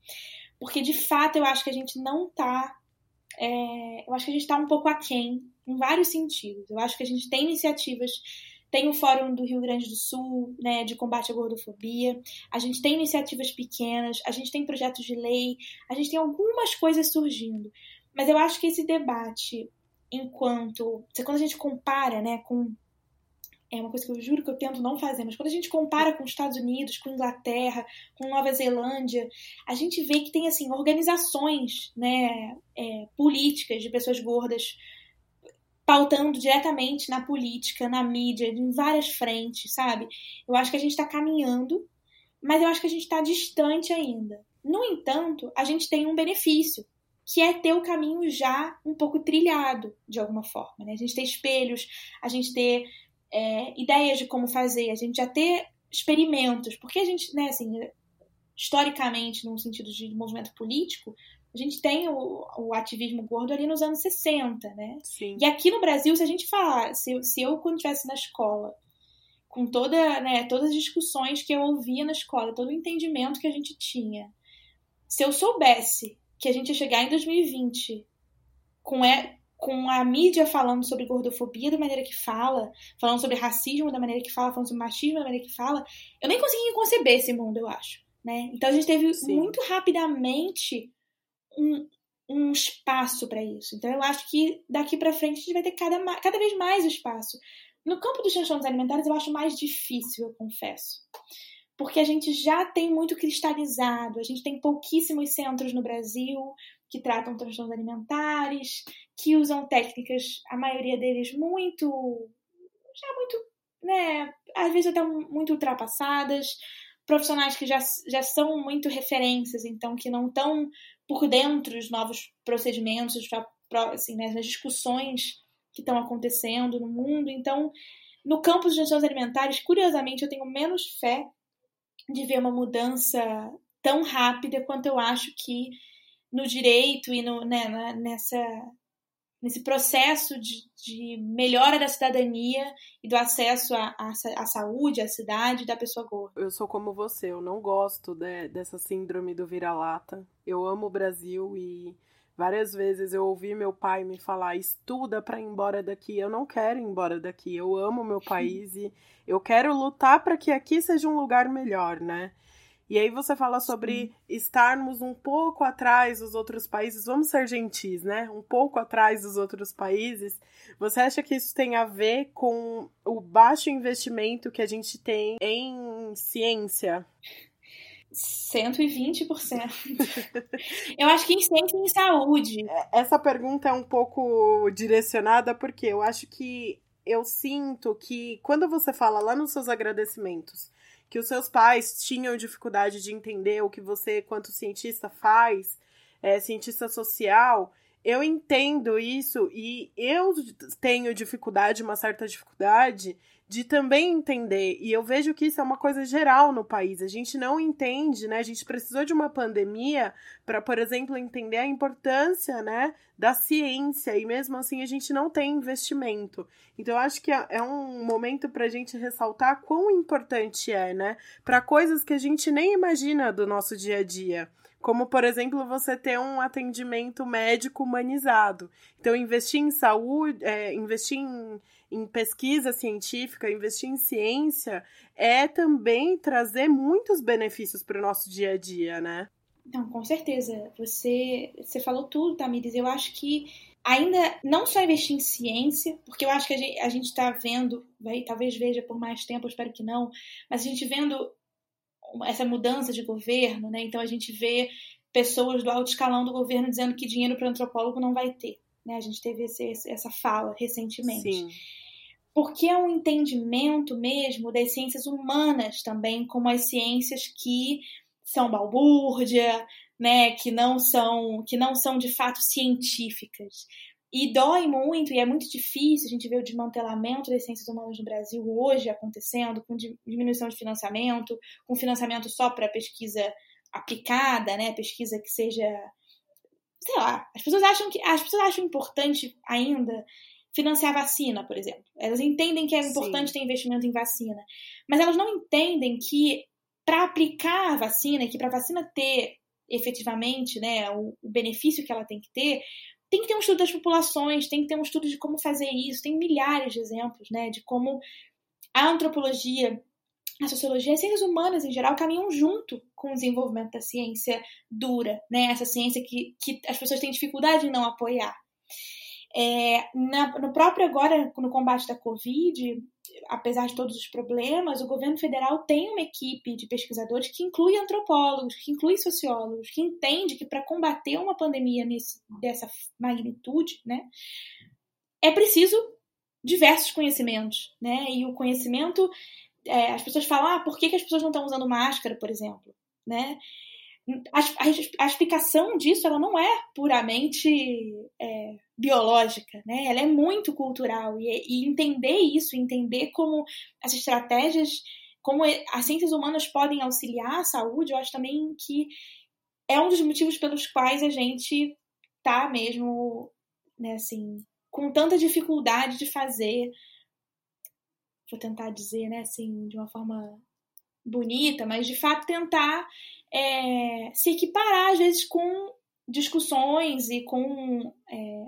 Porque de fato eu acho que a gente não tá é, eu acho que a gente está um pouco aquém em vários sentidos. Eu acho que a gente tem iniciativas, tem o Fórum do Rio Grande do Sul, né, de combate à gordofobia, a gente tem iniciativas pequenas, a gente tem projetos de lei, a gente tem algumas coisas surgindo. Mas eu acho que esse debate, enquanto. Quando a gente compara né, com é uma coisa que eu juro que eu tento não fazer, mas quando a gente compara com os Estados Unidos, com Inglaterra, com Nova Zelândia, a gente vê que tem assim organizações, né, é, políticas de pessoas gordas pautando diretamente na política, na mídia, em várias frentes, sabe? Eu acho que a gente está caminhando, mas eu acho que a gente está distante ainda. No entanto, a gente tem um benefício, que é ter o caminho já um pouco trilhado, de alguma forma. Né? A gente ter espelhos, a gente ter é, ideias de como fazer, a gente já ter experimentos, porque a gente, né, assim, historicamente, num sentido de movimento político, a gente tem o, o ativismo gordo ali nos anos 60, né? Sim. E aqui no Brasil, se a gente falar, se, se eu quando estivesse na escola, com toda, né, todas as discussões que eu ouvia na escola, todo o entendimento que a gente tinha, se eu soubesse que a gente ia chegar em 2020 com, é, com a mídia falando sobre gordofobia da maneira que fala, falando sobre racismo da maneira que fala, falando sobre machismo da maneira que fala, eu nem conseguia conceber esse mundo, eu acho. Né? Então a gente teve Sim. muito rapidamente um, um espaço para isso. Então eu acho que daqui para frente a gente vai ter cada, cada vez mais espaço. No campo dos transtornos alimentares eu acho mais difícil, eu confesso. Porque a gente já tem muito cristalizado, a gente tem pouquíssimos centros no Brasil, que tratam transtornos alimentares, que usam técnicas, a maioria deles muito, já muito, né, às vezes até muito ultrapassadas, profissionais que já, já são muito referências, então que não estão por dentro dos novos procedimentos, assim, né, nas discussões que estão acontecendo no mundo. Então, no campo dos transtornos alimentares, curiosamente, eu tenho menos fé de ver uma mudança tão rápida quanto eu acho que no direito e no, né, nessa, nesse processo de, de, melhora da cidadania e do acesso à, à, à, saúde, à cidade da pessoa gorda. Eu sou como você, eu não gosto de, dessa síndrome do vira-lata. Eu amo o Brasil e várias vezes eu ouvi meu pai me falar: estuda para ir embora daqui. Eu não quero ir embora daqui. Eu amo meu país e eu quero lutar para que aqui seja um lugar melhor, né? E aí você fala sobre Sim. estarmos um pouco atrás dos outros países, vamos ser gentis, né? Um pouco atrás dos outros países. Você acha que isso tem a ver com o baixo investimento que a gente tem em ciência? 120%. eu acho que em ciência e em saúde. É, essa pergunta é um pouco direcionada porque eu acho que eu sinto que quando você fala lá nos seus agradecimentos que os seus pais tinham dificuldade de entender o que você, quanto cientista, faz, é, cientista social, eu entendo isso e eu tenho dificuldade, uma certa dificuldade, de também entender, e eu vejo que isso é uma coisa geral no país. A gente não entende, né? A gente precisou de uma pandemia para, por exemplo, entender a importância, né, da ciência, e mesmo assim a gente não tem investimento. Então, eu acho que é, é um momento para a gente ressaltar quão importante é, né, para coisas que a gente nem imagina do nosso dia a dia. Como, por exemplo, você ter um atendimento médico humanizado. Então, investir em saúde, é, investir em, em pesquisa científica, investir em ciência, é também trazer muitos benefícios para o nosso dia a dia, né? Não, com certeza. Você, você falou tudo, Tamires. Eu acho que ainda não só investir em ciência, porque eu acho que a gente está vendo, vai, talvez veja por mais tempo, espero que não, mas a gente vendo essa mudança de governo, né? Então a gente vê pessoas do alto escalão do governo dizendo que dinheiro para antropólogo não vai ter. Né? A gente teve esse, essa fala recentemente. Sim. Porque é um entendimento mesmo das ciências humanas também, como as ciências que são balbúrdia, né, que não são que não são de fato científicas. E dói muito, e é muito difícil a gente ver o desmantelamento das ciências humanas no Brasil hoje acontecendo, com diminuição de financiamento, com financiamento só para pesquisa aplicada, né? Pesquisa que seja. Sei lá, as pessoas acham que. As pessoas acham importante ainda financiar vacina, por exemplo. Elas entendem que é importante Sim. ter investimento em vacina. Mas elas não entendem que para aplicar a vacina, que para a vacina ter efetivamente né, o, o benefício que ela tem que ter, tem que ter um estudo das populações, tem que ter um estudo de como fazer isso, tem milhares de exemplos, né, de como a antropologia, a sociologia, as ciências humanas em geral caminham junto com o desenvolvimento da ciência dura, né, essa ciência que, que as pessoas têm dificuldade em não apoiar. É, na, no próprio agora, no combate da Covid, apesar de todos os problemas, o governo federal tem uma equipe de pesquisadores que inclui antropólogos, que inclui sociólogos, que entende que para combater uma pandemia nesse, dessa magnitude, né, é preciso diversos conhecimentos, né? E o conhecimento, é, as pessoas falam, ah, por que, que as pessoas não estão usando máscara, por exemplo, né? A, a, a, explicação disso ela não é puramente é, biológica, né? Ela é muito cultural e, e, entender isso, entender como as estratégias, como as ciências humanas podem auxiliar a saúde, eu acho também que é um dos motivos pelos quais a gente tá mesmo, né, assim, com tanta dificuldade de fazer, vou tentar dizer, né, assim, de uma forma bonita, mas de fato tentar é, se equiparar às vezes com discussões e com é,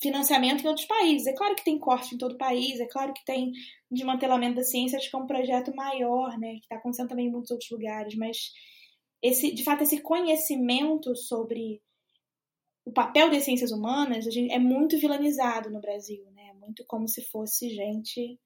financiamento em outros países. É claro que tem corte em todo o país, é claro que tem desmantelamento da ciência, acho que é um projeto maior, né, que está acontecendo também em muitos outros lugares, mas esse, de fato, esse conhecimento sobre o papel das ciências humanas é muito vilanizado no Brasil, né? Muito como se fosse gente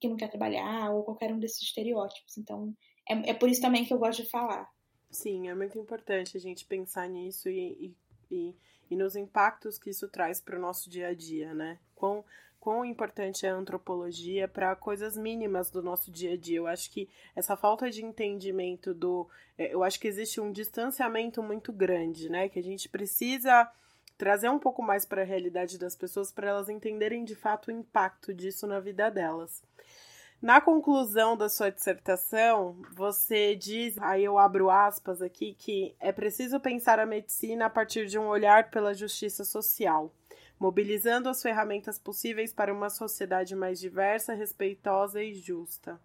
que não quer trabalhar ou qualquer um desses estereótipos. Então, é, é por isso também que eu gosto de falar. Sim, é muito importante a gente pensar nisso e, e, e, e nos impactos que isso traz para o nosso dia a dia, né? Quão, quão importante é a antropologia para coisas mínimas do nosso dia a dia. Eu acho que essa falta de entendimento do. É, eu acho que existe um distanciamento muito grande, né? Que a gente precisa trazer um pouco mais para a realidade das pessoas para elas entenderem de fato o impacto disso na vida delas. Na conclusão da sua dissertação, você diz, aí eu abro aspas aqui, que é preciso pensar a medicina a partir de um olhar pela justiça social, mobilizando as ferramentas possíveis para uma sociedade mais diversa, respeitosa e justa.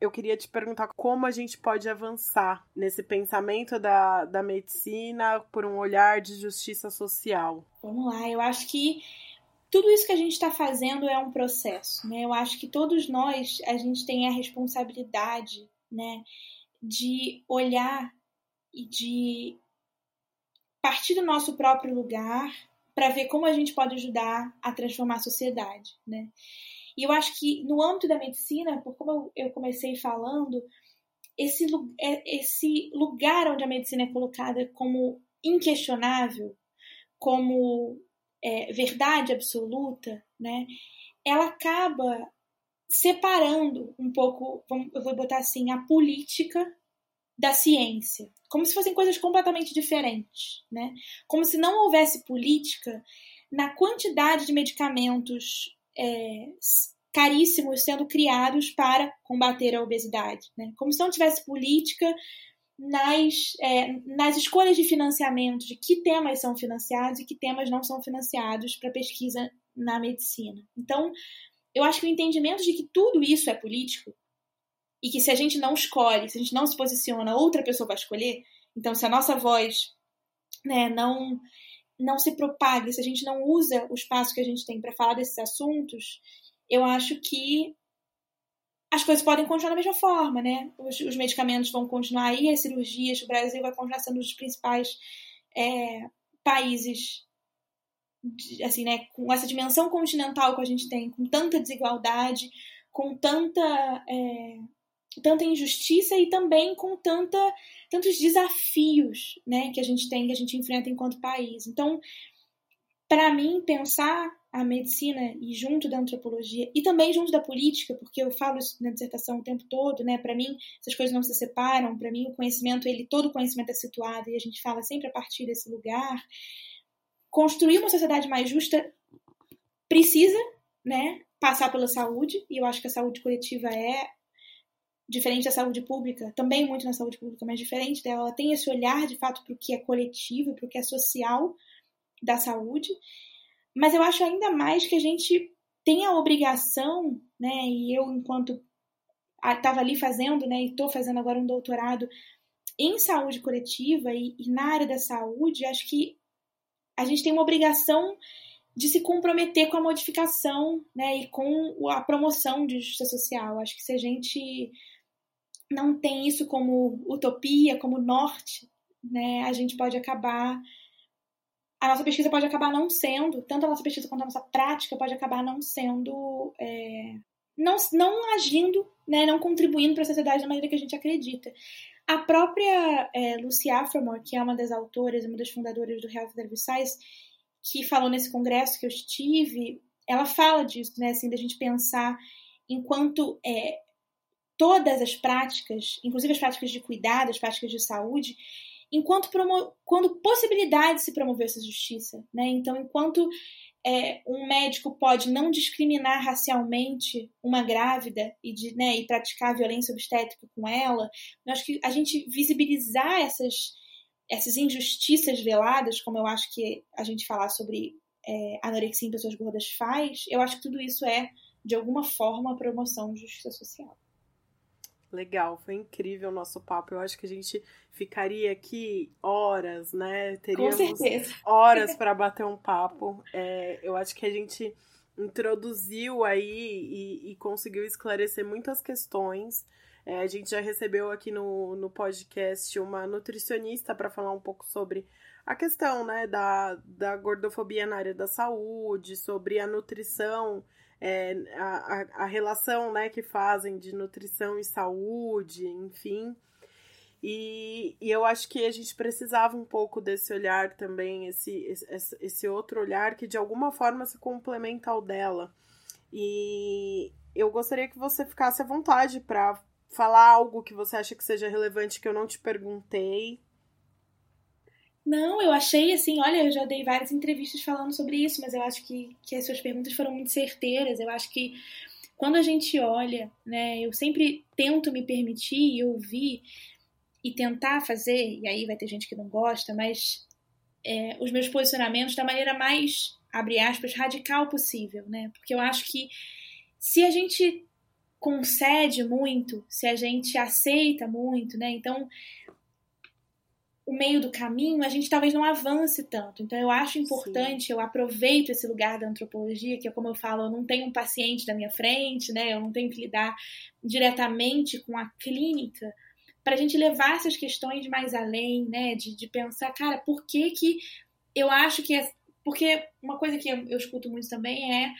Eu queria te perguntar como a gente pode avançar nesse pensamento da, da medicina por um olhar de justiça social. Vamos lá, eu acho que tudo isso que a gente está fazendo é um processo, né? Eu acho que todos nós a gente tem a responsabilidade, né, de olhar e de partir do nosso próprio lugar para ver como a gente pode ajudar a transformar a sociedade, né? E eu acho que no âmbito da medicina, por como eu comecei falando, esse, é, esse lugar onde a medicina é colocada como inquestionável, como é, verdade absoluta, né, ela acaba separando um pouco, eu vou botar assim, a política da ciência, como se fossem coisas completamente diferentes, né? Como se não houvesse política na quantidade de medicamentos é, caríssimos sendo criados para combater a obesidade, né? Como se não tivesse política nas, é, nas escolhas de financiamento, de que temas são financiados e que temas não são financiados para pesquisa na medicina. Então, eu acho que o entendimento de que tudo isso é político e que se a gente não escolhe, se a gente não se posiciona, outra pessoa vai escolher. Então, se a nossa voz né, não não se propague, se a gente não usa o espaço que a gente tem para falar desses assuntos, eu acho que as coisas podem continuar da mesma forma, né? Os, os medicamentos vão continuar aí, as cirurgias, o Brasil vai continuar sendo um dos principais é, países, assim, né? Com essa dimensão continental que a gente tem, com tanta desigualdade, com tanta, é, tanta injustiça e também com tanta, tantos desafios, né? Que a gente tem, que a gente enfrenta enquanto país. Então, para mim, pensar a medicina e junto da antropologia e também junto da política, porque eu falo isso na dissertação o tempo todo, né? Para mim, essas coisas não se separam. Para mim, o conhecimento, ele todo conhecimento é situado e a gente fala sempre a partir desse lugar. Construir uma sociedade mais justa precisa, né, passar pela saúde, e eu acho que a saúde coletiva é diferente da saúde pública, também muito na saúde pública, mas diferente dela, ela tem esse olhar de fato para o que é coletivo, para o que é social da saúde. Mas eu acho ainda mais que a gente tem a obrigação, né, e eu, enquanto estava ali fazendo, né, e estou fazendo agora um doutorado em saúde coletiva e, e na área da saúde, acho que a gente tem uma obrigação de se comprometer com a modificação né, e com a promoção de justiça social. Acho que se a gente não tem isso como utopia, como norte, né, a gente pode acabar a nossa pesquisa pode acabar não sendo, tanto a nossa pesquisa quanto a nossa prática pode acabar não sendo, é, não, não agindo, né, não contribuindo para a sociedade da maneira que a gente acredita. A própria é, Lucy Aframore, que é uma das autoras, uma das fundadoras do Health Services, que falou nesse congresso que eu estive, ela fala disso, né, assim, da gente pensar enquanto é, todas as práticas, inclusive as práticas de cuidado, as práticas de saúde, enquanto quando possibilidade de se promover essa justiça, né? Então, enquanto é, um médico pode não discriminar racialmente uma grávida e, de, né, e praticar violência obstétrica com ela, eu acho que a gente visibilizar essas, essas injustiças veladas, como eu acho que a gente falar sobre é, anorexia em pessoas gordas faz, eu acho que tudo isso é, de alguma forma, a promoção de justiça social. Legal, foi incrível o nosso papo. Eu acho que a gente ficaria aqui horas, né? Teríamos horas para bater um papo. É, eu acho que a gente introduziu aí e, e conseguiu esclarecer muitas questões. É, a gente já recebeu aqui no, no podcast uma nutricionista para falar um pouco sobre a questão né, da, da gordofobia na área da saúde, sobre a nutrição é, a, a, relação né, que fazem de nutrição e saúde, enfim. E, e eu acho que a gente precisava um pouco desse olhar também, esse, esse, esse outro olhar que de alguma forma se complementa ao dela. E eu gostaria que você ficasse à vontade para falar algo que você acha que seja relevante que eu não te perguntei, não, eu achei assim, olha, eu já dei várias entrevistas falando sobre isso, mas eu acho que, que as suas perguntas foram muito certeiras. Eu acho que quando a gente olha, né, eu sempre tento me permitir e ouvir e tentar fazer, e aí vai ter gente que não gosta, mas é, os meus posicionamentos da maneira mais, abre aspas, radical possível, né? Porque eu acho que se a gente concede muito, se a gente aceita muito, né? Então, o meio do caminho, a gente talvez não avance tanto. Então, eu acho importante, Sim. eu aproveito esse lugar da antropologia, que é como eu falo, eu não tenho um paciente da minha frente, né? Eu não tenho que lidar diretamente com a clínica, para a gente levar essas questões mais além, né? De, de pensar, cara, por que que eu acho que é. Porque uma coisa que eu, eu escuto muito também é.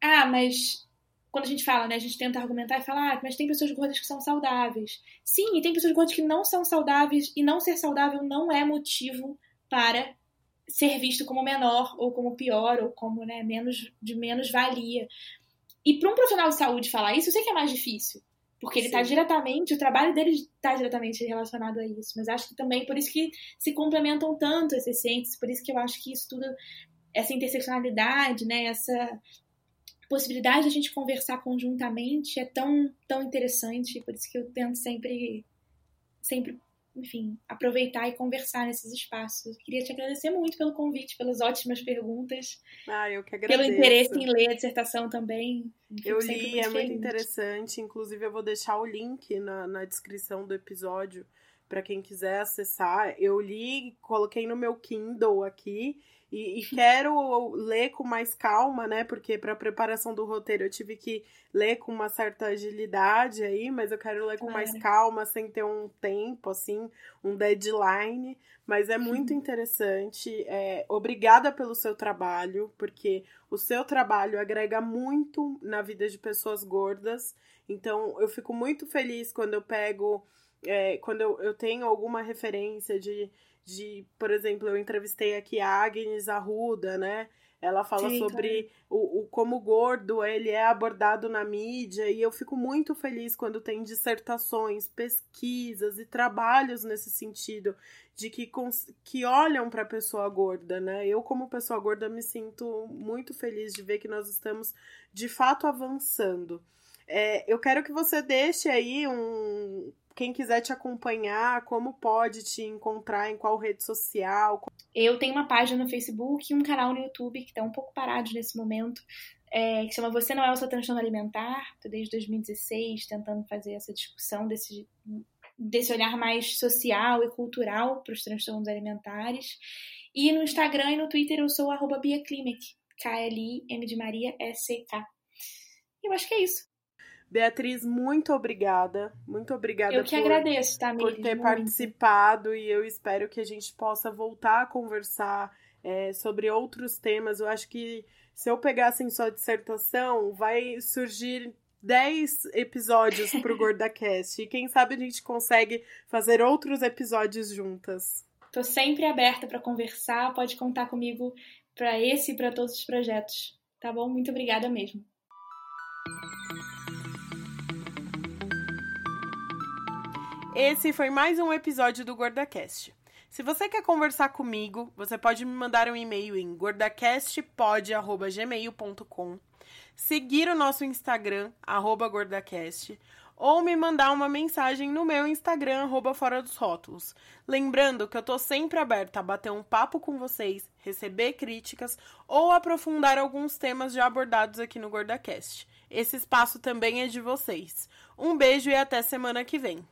Ah, mas quando a gente fala, né, a gente tenta argumentar e falar, ah, mas tem pessoas gordas que são saudáveis. Sim, e tem pessoas gordas que não são saudáveis e não ser saudável não é motivo para ser visto como menor ou como pior ou como né, menos de menos valia. E para um profissional de saúde falar isso, eu sei que é mais difícil, porque ele está diretamente, o trabalho dele está diretamente relacionado a isso. Mas acho que também por isso que se complementam tanto esses ciências, por isso que eu acho que isso tudo, essa interseccionalidade, né, essa possibilidade de a gente conversar conjuntamente é tão, tão interessante, por isso que eu tento sempre, sempre enfim, aproveitar e conversar nesses espaços. Eu queria te agradecer muito pelo convite, pelas ótimas perguntas. Ah, eu que agradeço. Pelo interesse em ler a dissertação também. Eu li, é muito interessante. Inclusive, eu vou deixar o link na, na descrição do episódio para quem quiser acessar. Eu li, coloquei no meu Kindle aqui e, e quero ler com mais calma, né? Porque para a preparação do roteiro eu tive que ler com uma certa agilidade aí, mas eu quero ler com claro. mais calma, sem ter um tempo, assim, um deadline. Mas é muito interessante. É, obrigada pelo seu trabalho, porque o seu trabalho agrega muito na vida de pessoas gordas. Então, eu fico muito feliz quando eu pego. É, quando eu, eu tenho alguma referência de de, por exemplo, eu entrevistei aqui a Agnes Arruda, né? Ela fala Sim, sobre o, o, como gordo ele é abordado na mídia e eu fico muito feliz quando tem dissertações, pesquisas e trabalhos nesse sentido de que, que olham para a pessoa gorda, né? Eu como pessoa gorda me sinto muito feliz de ver que nós estamos de fato avançando. É, eu quero que você deixe aí um, quem quiser te acompanhar, como pode te encontrar, em qual rede social? Eu tenho uma página no Facebook e um canal no YouTube que está um pouco parado nesse momento, é, que chama Você Não É o Seu Transtorno Alimentar. Estou desde 2016 tentando fazer essa discussão desse, desse olhar mais social e cultural para os transtornos alimentares. E no Instagram e no Twitter eu sou arroba K-L-I-M de Maria S-C-K. Eu acho que é isso. Beatriz, muito obrigada. Muito obrigada eu que por, agradeço, tá, por ter muito. participado e eu espero que a gente possa voltar a conversar é, sobre outros temas. Eu acho que se eu pegasse em sua dissertação, vai surgir 10 episódios para o GordaCast. e quem sabe a gente consegue fazer outros episódios juntas. Tô sempre aberta para conversar, pode contar comigo para esse e para todos os projetos. Tá bom? Muito obrigada mesmo. Esse foi mais um episódio do GordaCast. Se você quer conversar comigo, você pode me mandar um e-mail em gordacastpod.gmail.com, seguir o nosso Instagram, arroba gordacast, ou me mandar uma mensagem no meu Instagram, arroba Fora dos Rótulos. Lembrando que eu tô sempre aberta a bater um papo com vocês, receber críticas ou aprofundar alguns temas já abordados aqui no GordaCast. Esse espaço também é de vocês. Um beijo e até semana que vem.